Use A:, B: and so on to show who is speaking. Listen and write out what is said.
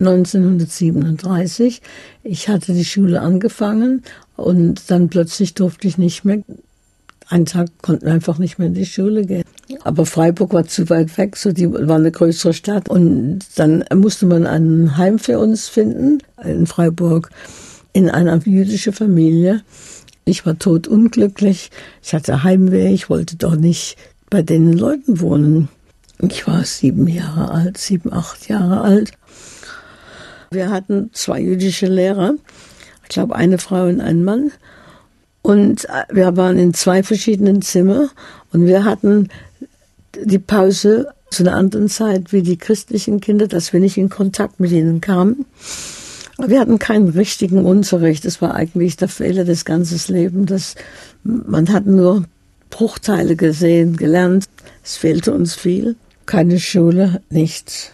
A: 1937. Ich hatte die Schule angefangen und dann plötzlich durfte ich nicht mehr. Einen Tag konnten wir einfach nicht mehr in die Schule gehen. Aber Freiburg war zu weit weg, so die war eine größere Stadt. Und dann musste man ein Heim für uns finden in Freiburg in einer jüdischen Familie. Ich war totunglücklich. Ich hatte Heimweh. Ich wollte doch nicht bei den Leuten wohnen. Ich war sieben Jahre alt, sieben, acht Jahre alt. Wir hatten zwei jüdische Lehrer, ich glaube eine Frau und ein Mann. Und äh, wir waren in zwei verschiedenen Zimmern und wir hatten die Pause zu einer anderen Zeit wie die christlichen Kinder, dass wir nicht in Kontakt mit ihnen kamen. Wir hatten keinen richtigen Unterricht. Das war eigentlich der Fehler des ganzen Lebens. Das, man hat nur Bruchteile gesehen, gelernt. Es fehlte uns viel. Keine Schule, nichts.